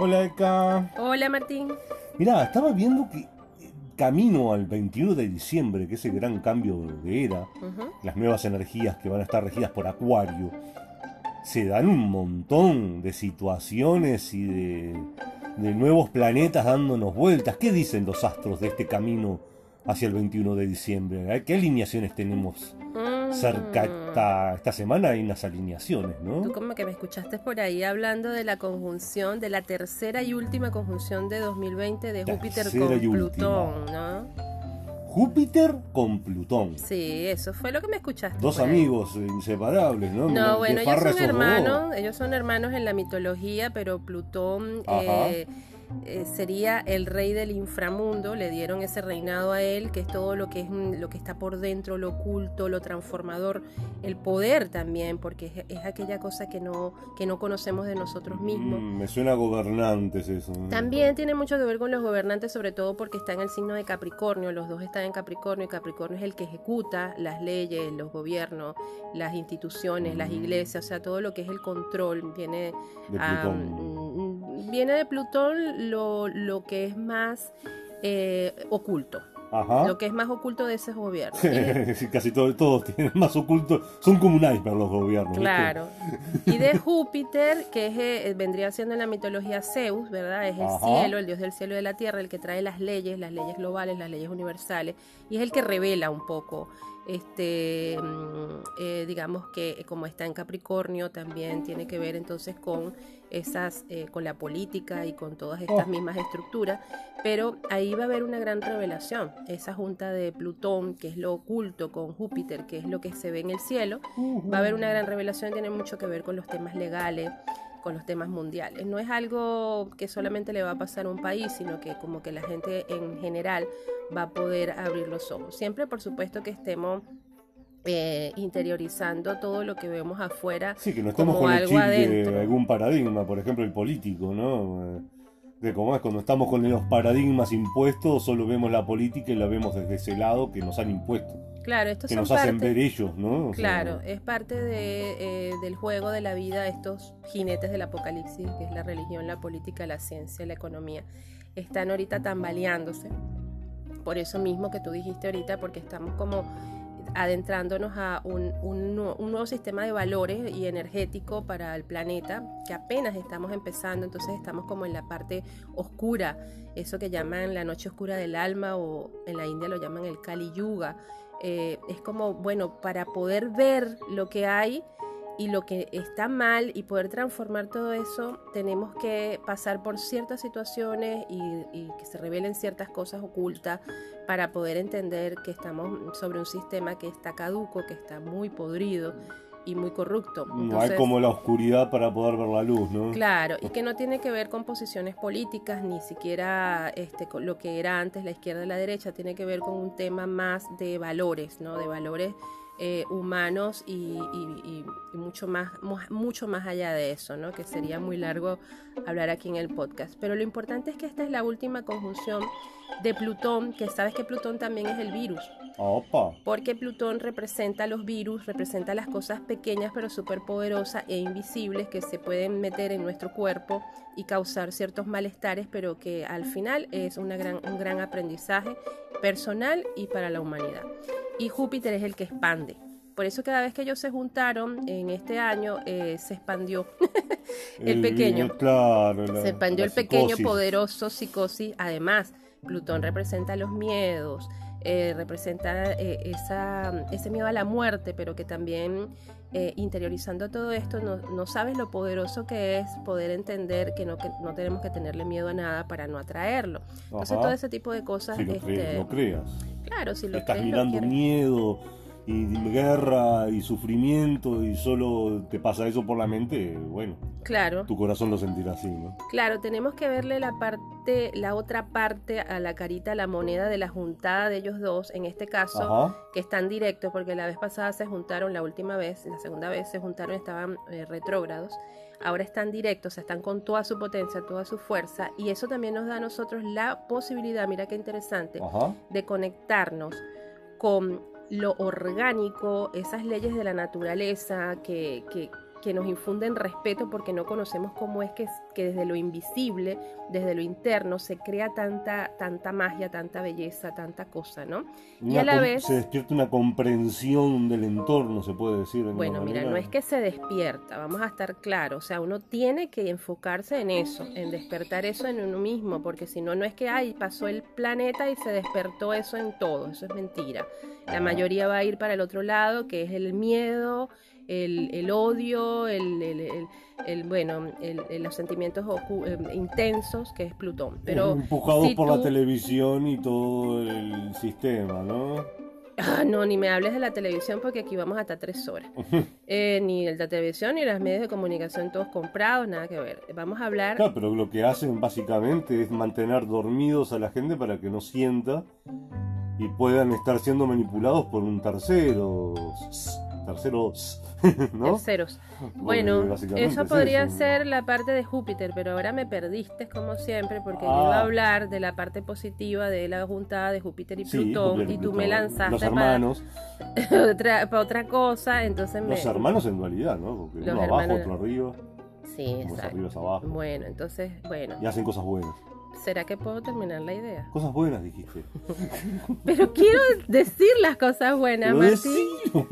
Hola, Eka. Hola, Martín. Mirá, estaba viendo que eh, camino al 21 de diciembre, que es el gran cambio de era, Ujú. las nuevas energías que van a estar regidas por Acuario, se dan un montón de situaciones y de, de nuevos planetas dándonos vueltas. ¿Qué dicen los astros de este camino hacia el 21 de diciembre? ¿Qué alineaciones tenemos Mm. Cerca esta, esta semana? Hay unas alineaciones, Tú ¿no? como que me escuchaste por ahí hablando de la conjunción, de la tercera y última conjunción de 2020 de Júpiter con última. Plutón, ¿no? Júpiter con Plutón. Sí, eso fue lo que me escuchaste. Dos amigos inseparables, ¿no? No, bueno, ellos son dos. hermanos, ellos son hermanos en la mitología, pero Plutón eh, eh, sería el rey del inframundo, le dieron ese reinado a él, que es todo lo que es mm, lo que está por dentro, lo oculto, lo transformador, el poder también, porque es, es aquella cosa que no que no conocemos de nosotros mismos. Mm, me suena a gobernantes eso. ¿no? También tiene mucho que ver con los gobernantes, sobre todo porque está en el signo de Capricornio. Los dos están en Capricornio y Capricornio es el que ejecuta las leyes, los gobiernos, las instituciones, las iglesias, o sea, todo lo que es el control viene, De a- Plutón. mm, viene de Plutón lo, lo que es más eh, oculto, Ajá. lo que es más oculto de ese gobierno. Y de- Sí, Casi todos, todos tienen más oculto. Son como un iceberg los gobiernos. ¿viste? Claro. Y de Júpiter, que es, eh, vendría siendo en la mitología Zeus, ¿verdad? Es el Ajá. cielo, el dios del cielo y de la tierra, el que trae las leyes, las leyes globales, las leyes universales, y es el que revela un poco, este, mm, eh, digamos que eh, como está en Capricornio, también tiene que ver entonces con esas, eh, con la política y con todas estas Oh. mismas estructuras, pero ahí va a haber una gran revelación, esa junta de Plutón, que es lo oculto, con Júpiter, que es lo que se ve en el cielo, va a haber una gran revelación, tiene mucho que ver con los temas legales, con los temas mundiales. No es algo que solamente le va a pasar a un país, sino que como que la gente en general va a poder abrir los ojos. Siempre, por supuesto, que estemos eh, interiorizando todo lo que vemos afuera Sí, que no estemos como con el chip adentro. de algún paradigma, por ejemplo el político, ¿no? Eh, De cómo es cuando estamos con los paradigmas impuestos, solo vemos la política y la vemos desde ese lado que nos han impuesto, Claro, estos que son nos hacen parte- ver ellos, ¿no? O sea, Claro, es parte de, eh, del juego de la vida estos jinetes del apocalipsis, que es la religión, la política, la ciencia, la economía. Están ahorita tambaleándose. Por eso mismo que tú dijiste ahorita, porque estamos como adentrándonos a un, un nuevo sistema de valores y energético para el planeta, que apenas estamos empezando, entonces estamos como en la parte oscura, eso que llaman la noche oscura del alma o en la India lo llaman el Kali Yuga. Eh, es como, bueno, para poder ver lo que hay y lo que está mal y poder transformar todo eso, tenemos que pasar por ciertas situaciones y, y que se revelen ciertas cosas ocultas para poder entender que estamos sobre un sistema que está caduco, que está muy podrido y muy corrupto. No hay como la oscuridad para poder ver la luz, ¿no? Claro, y que no tiene que ver con posiciones políticas, ni siquiera este, con lo que era antes la izquierda y la derecha, tiene que ver con un tema más de valores, ¿no? De valores eh, humanos y, y- mucho, más, mu- mucho más allá de eso, ¿no? Que sería muy largo hablar aquí en el podcast. Pero lo importante es que esta es la última conjunción de Plutón, que sabes que Plutón también es el virus. Opa. Porque Plutón representa los virus, representa las cosas pequeñas pero superpoderosas e invisibles que se pueden meter en nuestro cuerpo y causar ciertos malestares, pero que al final es una gran, un gran aprendizaje personal y para la humanidad. Y Júpiter es el que expande. Por eso cada vez que ellos se juntaron en este año eh, se expandió el pequeño. Claro. la- Se expandió el pequeño, psicosis. poderoso psicosis. Además, Plutón representa los miedos, eh, representa eh, esa, ese miedo a la muerte, pero que también eh, interiorizando todo esto, no, no sabes lo poderoso que es poder entender que no, que no tenemos que tenerle miedo a nada para no atraerlo. Entonces, Ajá. todo ese tipo de cosas, Si lo este, crees, no creas. claro, si lo Estás crees, lo mirando miedo y guerra y sufrimiento y solo te pasa eso por la mente, bueno, Claro. tu corazón lo sentirá así, ¿no? Claro, tenemos que verle la parte, la otra parte a la carita, la moneda de la juntada de ellos dos, en este caso, Ajá. que están directos, porque la vez pasada se juntaron, la última vez, la segunda vez se juntaron, estaban eh, retrógrados. Ahora están directos, o sea, están con toda su potencia, toda su fuerza, y eso también nos da a nosotros la posibilidad, mira qué interesante, Ajá. de conectarnos con lo orgánico, esas leyes de la naturaleza que, que, que nos infunden respeto porque no conocemos cómo es que, que desde lo invisible, desde lo interno, se crea tanta, tanta magia, tanta belleza, tanta cosa, ¿no? y a la vez... Se despierta una comprensión del entorno, se puede decir. bueno, mira, no es que se despierta, vamos a estar claros, o sea, uno tiene que enfocarse en eso, en despertar eso en uno mismo, porque si no, no es que, ay, pasó el planeta y se despertó eso en todo, eso es mentira. La ah. mayoría va a ir para el otro lado, que es el miedo, el, odio, el, bueno, los sentimientos eh, intensos que es Plutón. Pero Empujados por la televisión y todo el sistema, ¿no? Ah, no, ni me hables de la televisión porque aquí vamos hasta tres horas. Eh, ni el de la televisión ni los medios de comunicación todos comprados, nada que ver. Vamos a hablar... Claro, pero lo que hacen básicamente es mantener dormidos a la gente para que no sienta y puedan estar siendo manipulados por un tercero. Terceros. ¿no? Terceros. Bueno, eso podría ser la parte de Júpiter, pero ahora me perdiste como siempre porque yo iba a ah. hablar de la parte positiva de la juntada de Júpiter y Plutón y tú me lanzaste los hermanos. Para, otra, para otra cosa, entonces Los hermanos en dualidad, ¿no? Porque uno abajo, otro arriba. Sí, exacto. Arriba es abajo. Bueno, entonces, bueno. Y hacen cosas buenas. ¿Será que puedo terminar la idea? Cosas buenas, dijiste. Pero quiero decir las cosas buenas, Martín.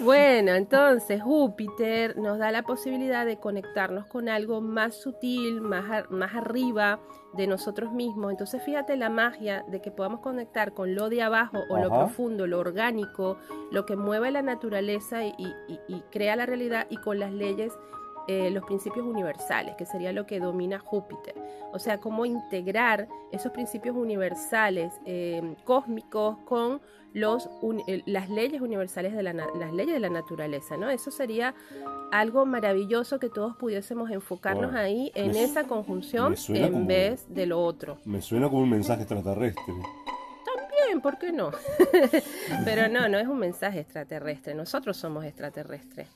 bueno, entonces Júpiter nos da la posibilidad de conectarnos con algo más sutil, más, más arriba de nosotros mismos. Entonces fíjate la magia de que podamos conectar con lo de abajo o lo profundo, lo orgánico, lo que mueve la naturaleza y crea la realidad y con las leyes eh, los principios universales, que sería lo que domina Júpiter. O sea, cómo integrar esos principios universales eh, cósmicos con los, eh, las leyes universales de la, las leyes de la naturaleza, ¿no? Eso sería algo maravilloso que todos pudiésemos enfocarnos ahí en esa conjunción en vez de lo otro. Me suena como un mensaje extraterrestre. ¿Por qué no? Pero no, no es un mensaje extraterrestre, nosotros somos extraterrestres.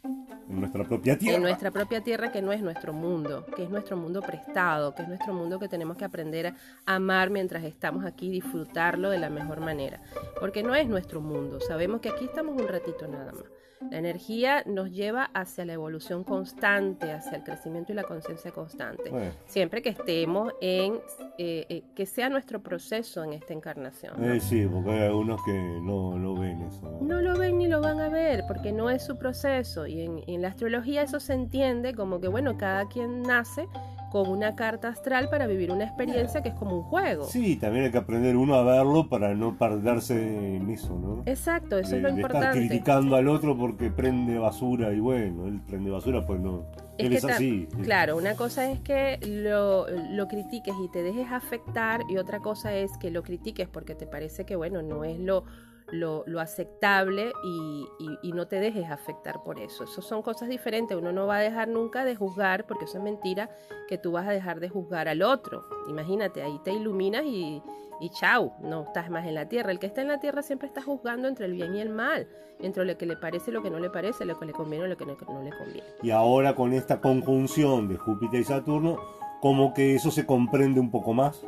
En nuestra propia tierra. En nuestra propia tierra que no es nuestro mundo, que es nuestro mundo prestado, que es nuestro mundo que tenemos que aprender a amar mientras estamos aquí, disfrutarlo de la mejor manera. Porque no es nuestro mundo, sabemos que aquí estamos un ratito nada más. La energía nos lleva hacia la evolución constante, hacia el crecimiento y la conciencia constante. Siempre que estemos en, eh, eh, que sea nuestro proceso en esta encarnación. Eh, sí, porque hay algunos que no lo ven eso. ¿no? lo ven ni lo van a ver, porque no es su proceso. Y en, en la astrología eso se entiende como que, bueno, cada quien nace con una carta astral para vivir una experiencia que es como un juego. Sí, también hay que aprender uno a verlo para no perderse en eso, ¿no? Exacto, eso es lo importante. Estar criticando al otro porque prende basura y bueno, él prende basura pues no. él es así. Claro, una cosa es que lo, lo critiques y te dejes afectar y otra cosa es que lo critiques porque te parece que bueno, no es lo lo, aceptable y, no te dejes afectar por eso. Eso son cosas diferentes. Uno no va a dejar nunca de juzgar, porque eso es mentira, que tú vas a dejar de juzgar al otro. Imagínate, ahí te iluminas y, y chau, no estás más en la tierra. El que está en la tierra siempre está juzgando entre el bien y el mal, entre lo que le parece y lo que no le parece, lo que le conviene y lo que no, no le conviene. Y ahora con esta conjunción de Júpiter y Saturno, como que eso se comprende un poco más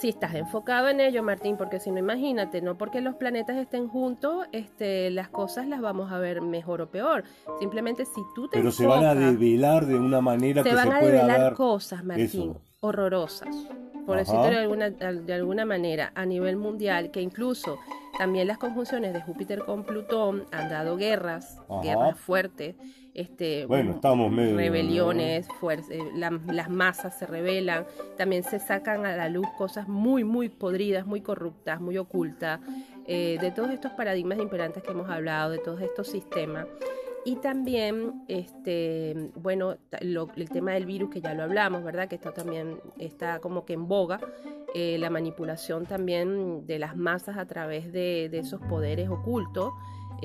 si estás enfocado en ello, Martín, porque si no, imagínate, no porque los planetas estén juntos, este, las cosas las vamos a ver mejor o peor. Simplemente si tú te Pero se van a develar de una manera que se van a develar cosas, Martín, horrorosas, por decirlo de alguna, de alguna manera, a nivel mundial, que incluso también las conjunciones de Júpiter con Plutón han dado guerras, guerras fuertes este, bueno, estamos medio, rebeliones, eh, las masas se rebelan, también se sacan a la luz cosas muy, muy podridas, muy corruptas, muy ocultas, eh, de todos estos paradigmas imperantes que hemos hablado, de todos estos sistemas. Y también, este, bueno, el tema del virus que ya lo hablamos, ¿verdad? Que esto también está como que en boga, eh, la manipulación también de las masas a través de, de esos poderes ocultos.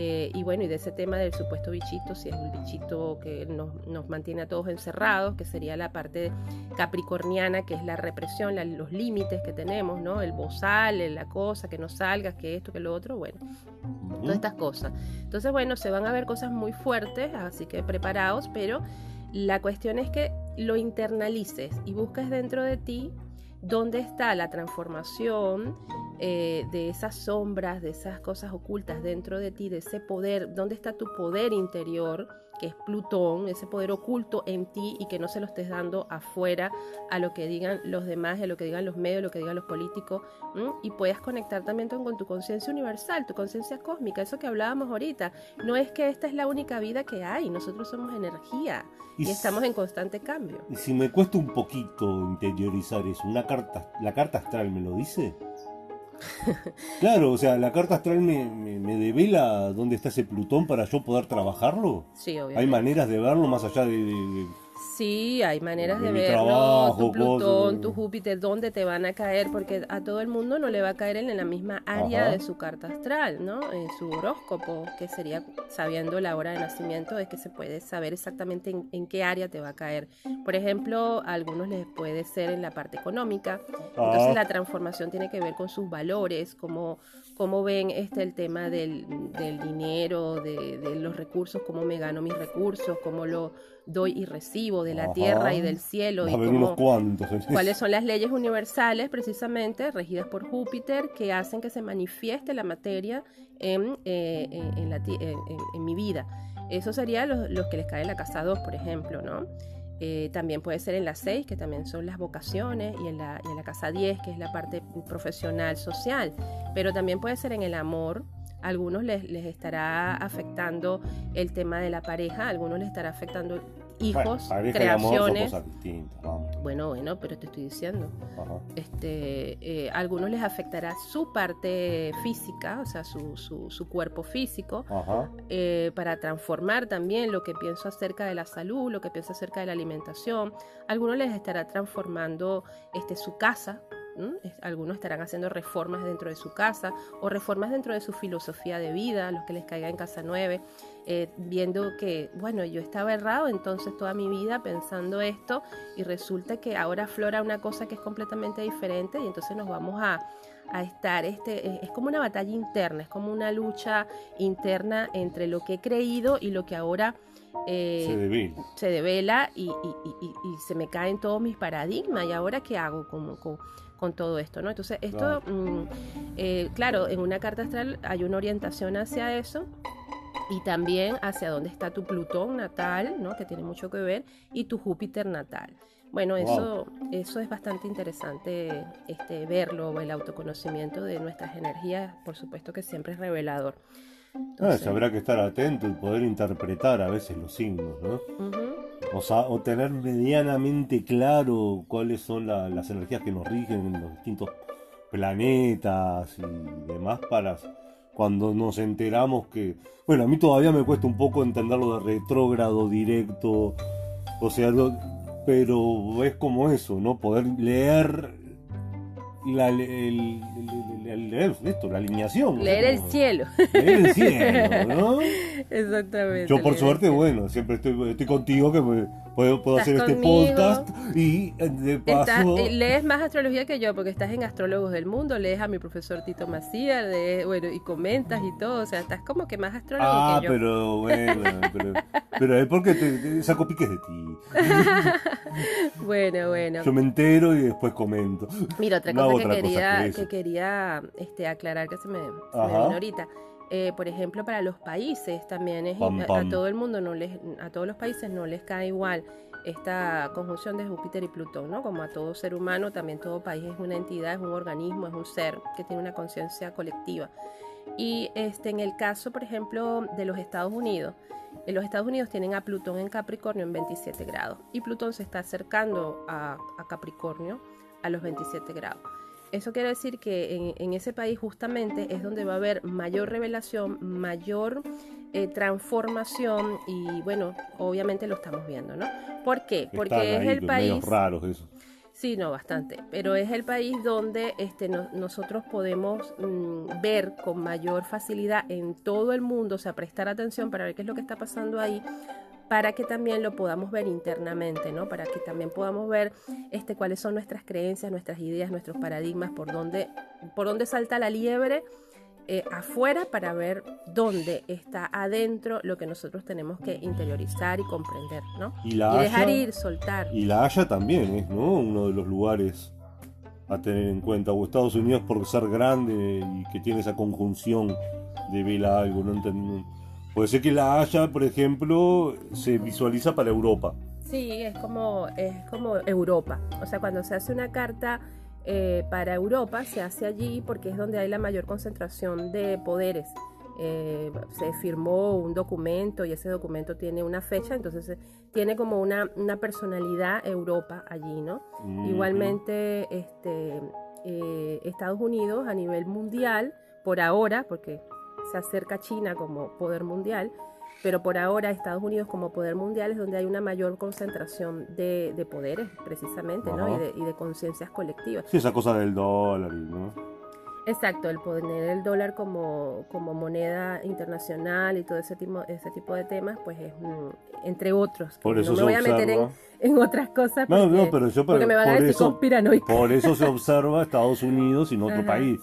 Eh, y bueno, y de ese tema del supuesto bichito, si es el bichito que nos, nos, mantiene a todos encerrados, que sería la parte capricorniana, que es la represión, los límites que tenemos, ¿no? El bozal, la cosa, que no salgas, que esto, que lo otro, bueno, todas estas cosas. Entonces, bueno, se van a ver cosas muy fuertes, así que preparados, pero la cuestión es que lo internalices y busques dentro de ti dónde está la transformación eh, de esas sombras, de esas cosas ocultas dentro de ti, de ese poder, dónde está tu poder interior, que es Plutón, ese poder oculto en ti y que no se lo estés dando afuera a lo que digan los demás, a lo que digan los medios, a lo que digan los políticos, y puedas conectar también con tu conciencia universal, tu conciencia cósmica, eso que hablábamos ahorita. No es que esta es la única vida que hay, nosotros somos energía y, estamos en constante cambio. Y si me cuesta un poquito interiorizar eso, una carta, la carta astral me lo dice. claro, o sea, la carta astral me, me, devela dónde está ese Plutón para yo poder trabajarlo. Sí, Hay maneras de verlo más allá de Sí, hay maneras de, verlo. tu Plutón, tu Júpiter, dónde te van a caer, porque a todo el mundo no le va a caer en la misma área de su carta astral, ¿no? En su horóscopo, que sería sabiendo la hora de nacimiento, es que se puede saber exactamente en, qué área te va a caer. Por ejemplo, a algunos les puede ser en la parte económica. Entonces ah. la transformación tiene que ver con sus valores, cómo, cómo ven este el tema del, dinero, de, de los recursos, cómo me gano mis recursos, cómo lo doy y recibo de la tierra y del cielo. y cuáles son las leyes universales precisamente regidas por Júpiter que hacen que se manifieste la materia en, eh, en, la, en mi vida. Eso sería los, que les cae en la casa 2, por ejemplo, ¿no? Eh, también puede ser en la 6, que también son las vocaciones, y en, la, en la casa 10, que es la parte profesional, social. Pero también puede ser en el amor, algunos les, les, estará afectando el tema de la pareja, algunos les estará afectando hijos, creaciones. Bueno, bueno, pero te estoy diciendo. Este, eh, algunos les afectará su parte física, o sea, su, su, cuerpo físico, eh, para transformar también lo que pienso acerca de la salud, lo que pienso acerca de la alimentación. Algunos les estará transformando este, su casa, algunos estarán haciendo reformas dentro de su casa o reformas dentro de su filosofía de vida, los que les caiga en casa 9, eh, viendo que, bueno, yo estaba errado entonces toda mi vida pensando esto y resulta que ahora aflora una cosa que es completamente diferente y entonces nos vamos a, estar, este, es como una batalla interna, es como una lucha interna entre lo que he creído y lo que ahora... Eh, se devela, y, se me caen todos mis paradigmas. Y ahora qué hago como, con todo esto, ¿no? Entonces, esto, mm, eh, claro, en una carta astral hay una orientación hacia eso y también hacia dónde está tu Plutón natal, ¿no? Que tiene mucho que ver, y tu Júpiter natal. Bueno, eso, eso es bastante interesante este, verlo, el autoconocimiento de nuestras energías, por supuesto que siempre es revelador. Ah, habrá que estar atento y poder interpretar a veces los signos, ¿no? o, sea, o tener medianamente claro cuáles son las energías que nos rigen en los distintos planetas y demás para cuando nos enteramos que, bueno, a mí todavía me cuesta un poco entenderlo de retrógrado directo, o sea, pero es como eso, ¿no? Poder leer la, el, esto, la alineación. Leer el cielo. Leer el cielo, ¿no? Exactamente. Yo por suerte, bueno, siempre estoy, estoy contigo que puedo, puedo hacer este podcast y eh, de paso... Eh, lees más astrología que yo porque estás en Astrólogos del Mundo, lees a mi profesor Tito Macías, bueno, y comentas y todo, o sea, estás como que más astrólogo ah, que yo. pero bueno, pero, pero es porque te, saco piques de ti. bueno, bueno. Yo me entero y después comento. Mira, otra cosa que quería, que, quería este, aclarar que se me, se me vino ahorita. Eh, por ejemplo, para los países también es A, todo el mundo no les, a todos los países no les cae igual esta conjunción de Júpiter y Plutón, ¿no? Como a todo ser humano, también todo país es una entidad, es un organismo, es un ser que tiene una conciencia colectiva. Y este, en el caso, por ejemplo, de los Estados Unidos, en los Estados Unidos tienen a Plutón en Capricornio en 27 grados y Plutón se está acercando a, a Capricornio a los 27 grados. Eso quiere decir que en, ese país justamente es donde va a haber mayor revelación, mayor eh, transformación y bueno, obviamente lo estamos viendo, ¿no? ¿Por qué? Porque es el país... raros eso. Sí, no, bastante. Pero es el país donde este, nosotros podemos mm, ver con mayor facilidad en todo el mundo, o sea, prestar atención para ver qué es lo que está pasando ahí, para que también lo podamos ver internamente, ¿no? Para que también podamos ver este, cuáles son nuestras creencias, nuestras ideas, nuestros paradigmas, por dónde, por dónde salta la liebre eh, afuera para ver dónde está adentro lo que nosotros tenemos que interiorizar y comprender, ¿no? Y, la dejar ir, soltar. Y la Haya también es, ¿no? Uno de los lugares a tener en cuenta. O Estados Unidos por ser grande y que tiene esa conjunción de vela algo, no entiendo. Puede ser que la Haya, por ejemplo, se visualiza para Europa. Sí, es como, es como Europa. O sea, cuando se hace una carta eh, para Europa, se hace allí porque es donde hay la mayor concentración de poderes. Eh, se firmó un documento y ese documento tiene una fecha, entonces eh, tiene como una, una personalidad Europa allí, ¿no? Igualmente, este, Estados Unidos a nivel mundial, por ahora, porque se acerca China como poder mundial, pero por ahora Estados Unidos como poder mundial es donde hay una mayor concentración de, poderes, precisamente, ¿no? Y de, y de conciencias colectivas. Sí, esa cosa del dólar, ¿no? Exacto, el poner el dólar como, como moneda internacional y todo ese tipo, ese tipo de temas, pues es entre otros. Por eso no me voy a meter en, otras cosas porque, no, no, pero yo, porque me van a decir eso, Por eso se observa Estados Unidos y no otro país.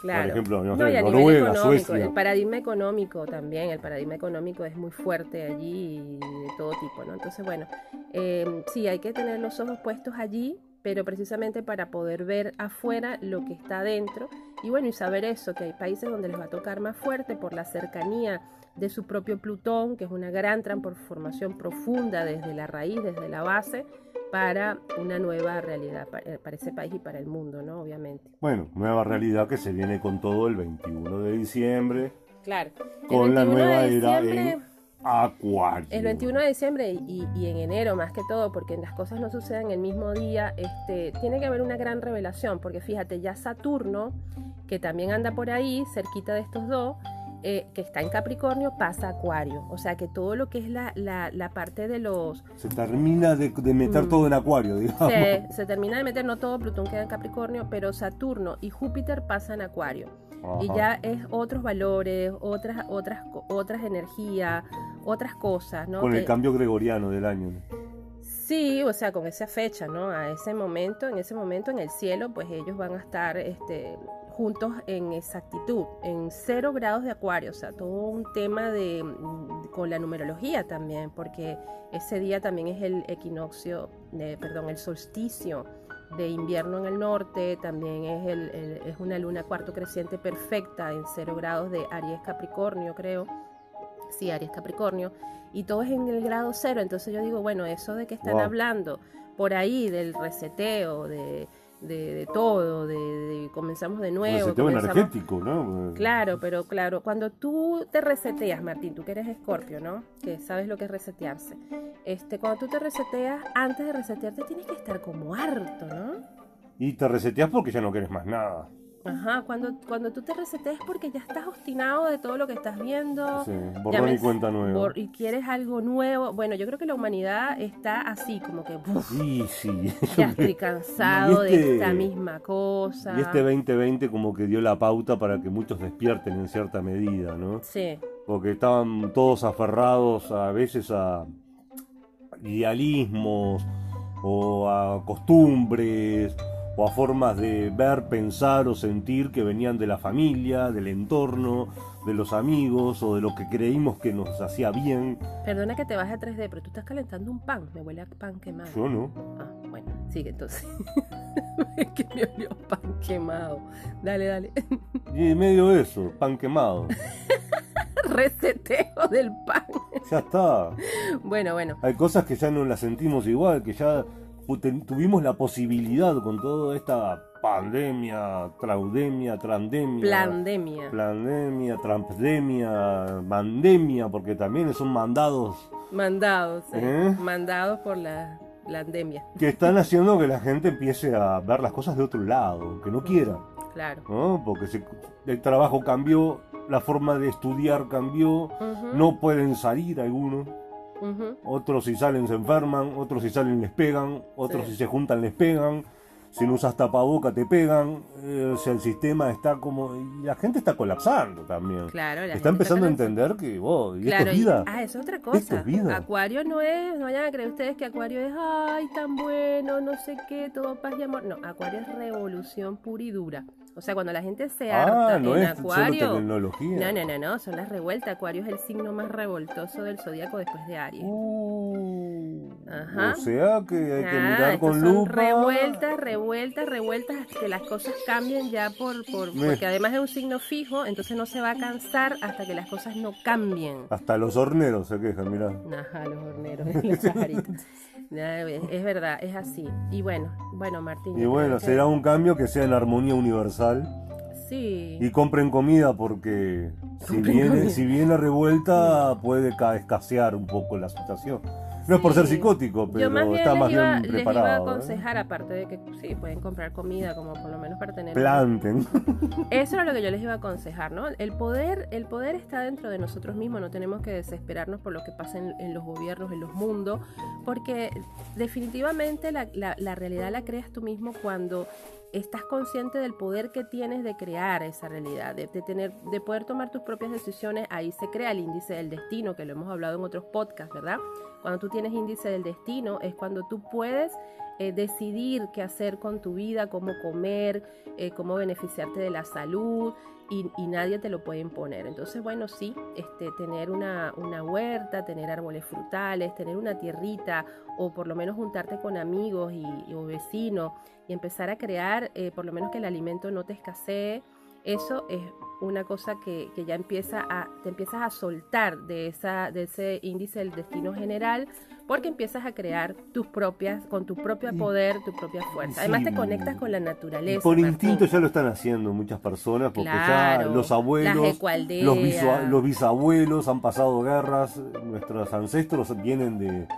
Claro. Por ejemplo, no, Noruega, Suecia. El paradigma económico también, el paradigma económico es muy fuerte allí y de todo tipo, ¿no? Entonces, bueno, eh, sí, hay que tener los ojos puestos allí, pero precisamente para poder ver afuera lo que está adentro y bueno, y saber eso, que hay países donde les va a tocar más fuerte por la cercanía de su propio Plutón, que es una gran transformación profunda desde la raíz, desde la base, para una nueva realidad eh, para, ese país y para el mundo, ¿no? Obviamente. Bueno, nueva realidad que se viene con todo el 21 de diciembre. Claro. Con la nueva era en Acuario. El 21 de diciembre y, en enero más que todo, porque las cosas no suceden el mismo día, este, tiene que haber una gran revelación, porque fíjate, ya Saturno, que también anda por ahí, cerquita de estos dos, eh, que está en Capricornio pasa a Acuario. O sea que todo lo que es la, la, parte de los... Se termina de, meter mm. todo en Acuario, digamos. Se, termina de meter, no todo Plutón queda en Capricornio, pero Saturno y Júpiter pasan a Acuario. Y ya es otros valores, otras, otras, otras energías, otras cosas, ¿no? Con el cambio gregoriano del año. Sí, o sea, con esa fecha, ¿no? A ese momento, en ese momento en el cielo, pues ellos van a estar este, juntos en exactitud, en cero grados de acuario, o sea, todo un tema de, mm, con la numerología también, porque ese día también es el equinoccio, de, perdón, el solsticio de invierno en el norte, también es, el, es una luna cuarto creciente perfecta en cero grados de Aries Capricornio, creo. Sí, Aries Capricornio. Y todo es en el grado cero. Entonces yo digo, bueno, eso de que están hablando por ahí del reseteo, de, de, todo, de, comenzamos de nuevo. Energético, ¿no? Claro, pero claro, cuando tú te reseteas, Martín, tú que eres escorpio, ¿no? Que sabes lo que es resetearse. Este, cuando tú te reseteas, antes de resetearte tienes que estar como harto, ¿no? Y te reseteas porque ya no quieres más nada. Ajá, cuando, cuando tú te reseteas porque ya estás obstinado de todo lo que estás viendo. Sí, borrón y cuenta nueva. y quieres algo nuevo. Bueno, yo creo que la humanidad está así, como que. sí, sí. Ya estoy cansado de este esta misma cosa. Y este 2020 como que dio la pauta para que muchos despierten en cierta medida, ¿no? Sí. Porque estaban todos aferrados a veces a idealismos o a costumbres o a formas de ver, pensar o sentir que venían de la familia, del entorno, de los amigos o de lo que creímos que nos hacía bien. Perdona que te baje a 3D, pero tú estás calentando un pan, me huele a pan quemado. Yo no. Ah, bueno, sigue entonces. es que me olió pan quemado. Dale, dale. y medio eso, pan quemado. Reseteo del pan. ya está. Bueno, bueno. Hay cosas que ya no las sentimos igual, que ya tuvimos la posibilidad con toda esta pandemia, traudemia, trandemia, plandemia, plandemia, trampdemia, mandemia, porque también son mandados. Mandados, ¿Eh? mandados por la pandemia. Que están haciendo que la gente empiece a ver las cosas de otro lado, que no quiera. Claro. ¿no? Porque el trabajo cambió, la forma de estudiar cambió, no pueden salir algunos. Otros si salen se enferman, otros si salen les pegan, otros si se juntan les pegan, si no usas tapaboca te pegan, eh, o sea, el sistema está como... Y la gente está colapsando también. Claro, está empezando a entender que, oh, y esto es vida. ah, es otra cosa. Acuario no es, no vayan a creer ustedes que Acuario es, ay, tan bueno, no sé qué, todo paz y amor. No, Acuario es revolución pura y dura. O sea, cuando la gente se Ah, harta no en es solo Acuario. tecnología. No, no, no, no, son las revueltas. Acuario es el signo más revoltoso del zodiaco después de Aries. Uh, Ajá. O sea que hay que Ah, mirar con son lupa. revueltas, revueltas, revueltas, hasta que las cosas cambien ya por, por Me- porque además es un signo fijo, entonces no se va a cansar hasta que las cosas no cambien. Hasta los horneros se quejan, mirá. Ajá, los horneros, los pajaritos. Es verdad, es así. Y bueno, bueno, Martín. Y bueno, que- será un cambio que sea en armonía universal. Sí. Y compren comida porque si viene, comida. si viene revuelta puede ca- escasear un poco la situación. No es por ser psicótico, pero Yo más bien está les, más iba, bien les iba a preparado. ¿eh? aconsejar, aparte de que sí, pueden comprar comida, como por lo menos para tener... Planten. Eso era lo que yo les iba a aconsejar, ¿no? El poder, el poder está dentro de nosotros mismos, no tenemos que desesperarnos por lo que pasa en, en los gobiernos, en los mundos, porque definitivamente la, la- la realidad la creas tú mismo cuando estás consciente del poder que tienes de crear esa realidad, de, de tener, de poder tomar tus propias decisiones, ahí se crea el índice del destino, que lo hemos hablado en otros podcasts, ¿verdad? Cuando tú tienes índice del destino es cuando tú puedes eh, decidir qué hacer con tu vida, cómo comer, eh, cómo beneficiarte de la salud y, y nadie te lo puede imponer. Entonces, bueno, sí, este, tener una, una huerta, tener árboles frutales, tener una tierrita o por lo menos juntarte con amigos y, o vecinos y empezar a crear, eh, por lo menos que el alimento no te escasee, eso es una cosa que, que ya empieza a, te empiezas a soltar de, esa, de ese índice del destino general porque empiezas a crear tus propias, con tu propio poder, tu propia fuerza. Además te conectas con la naturaleza. Por Martín. instinto ya lo están haciendo muchas personas, porque Claro, ya los abuelos, los, bisua- los bisabuelos han pasado guerras, nuestros ancestros vienen de,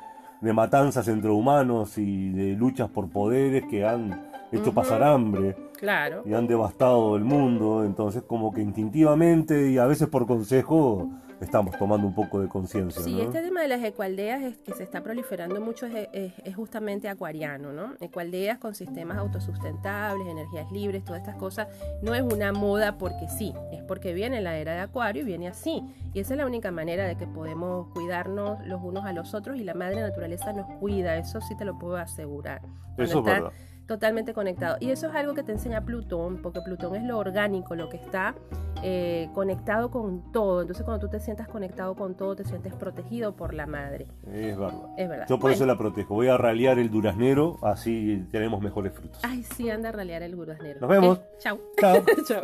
de matanzas entre humanos y de luchas por poderes que han hecho pasar hambre Claro. y han devastado el mundo, entonces como que instintivamente y a veces por consejo estamos tomando un poco de conciencia. Sí, ¿no? este tema de las ecualdeas es, que se está proliferando mucho es, es- es justamente acuariano, ¿no? Ecualdeas con sistemas autosustentables, energías libres, todas estas cosas. No es una moda porque sí, es porque viene la era de acuario y viene así. Y esa es la única manera de que podemos cuidarnos los unos a los otros y la madre naturaleza nos cuida, eso sí te lo puedo asegurar. Cuando Eso es verdad. Totalmente conectado. Y eso es algo que te enseña Plutón, porque Plutón es lo orgánico, lo que está eh, conectado con todo. Entonces cuando tú te sientas conectado con todo, te sientes protegido por la madre. Es verdad. Es verdad. Yo por Bueno. eso la protejo. Voy a ralear el duraznero, así tenemos mejores frutos. Ay, sí, anda a ralear el guraznero. Nos vemos. Ok, Chau. Chao. Chau.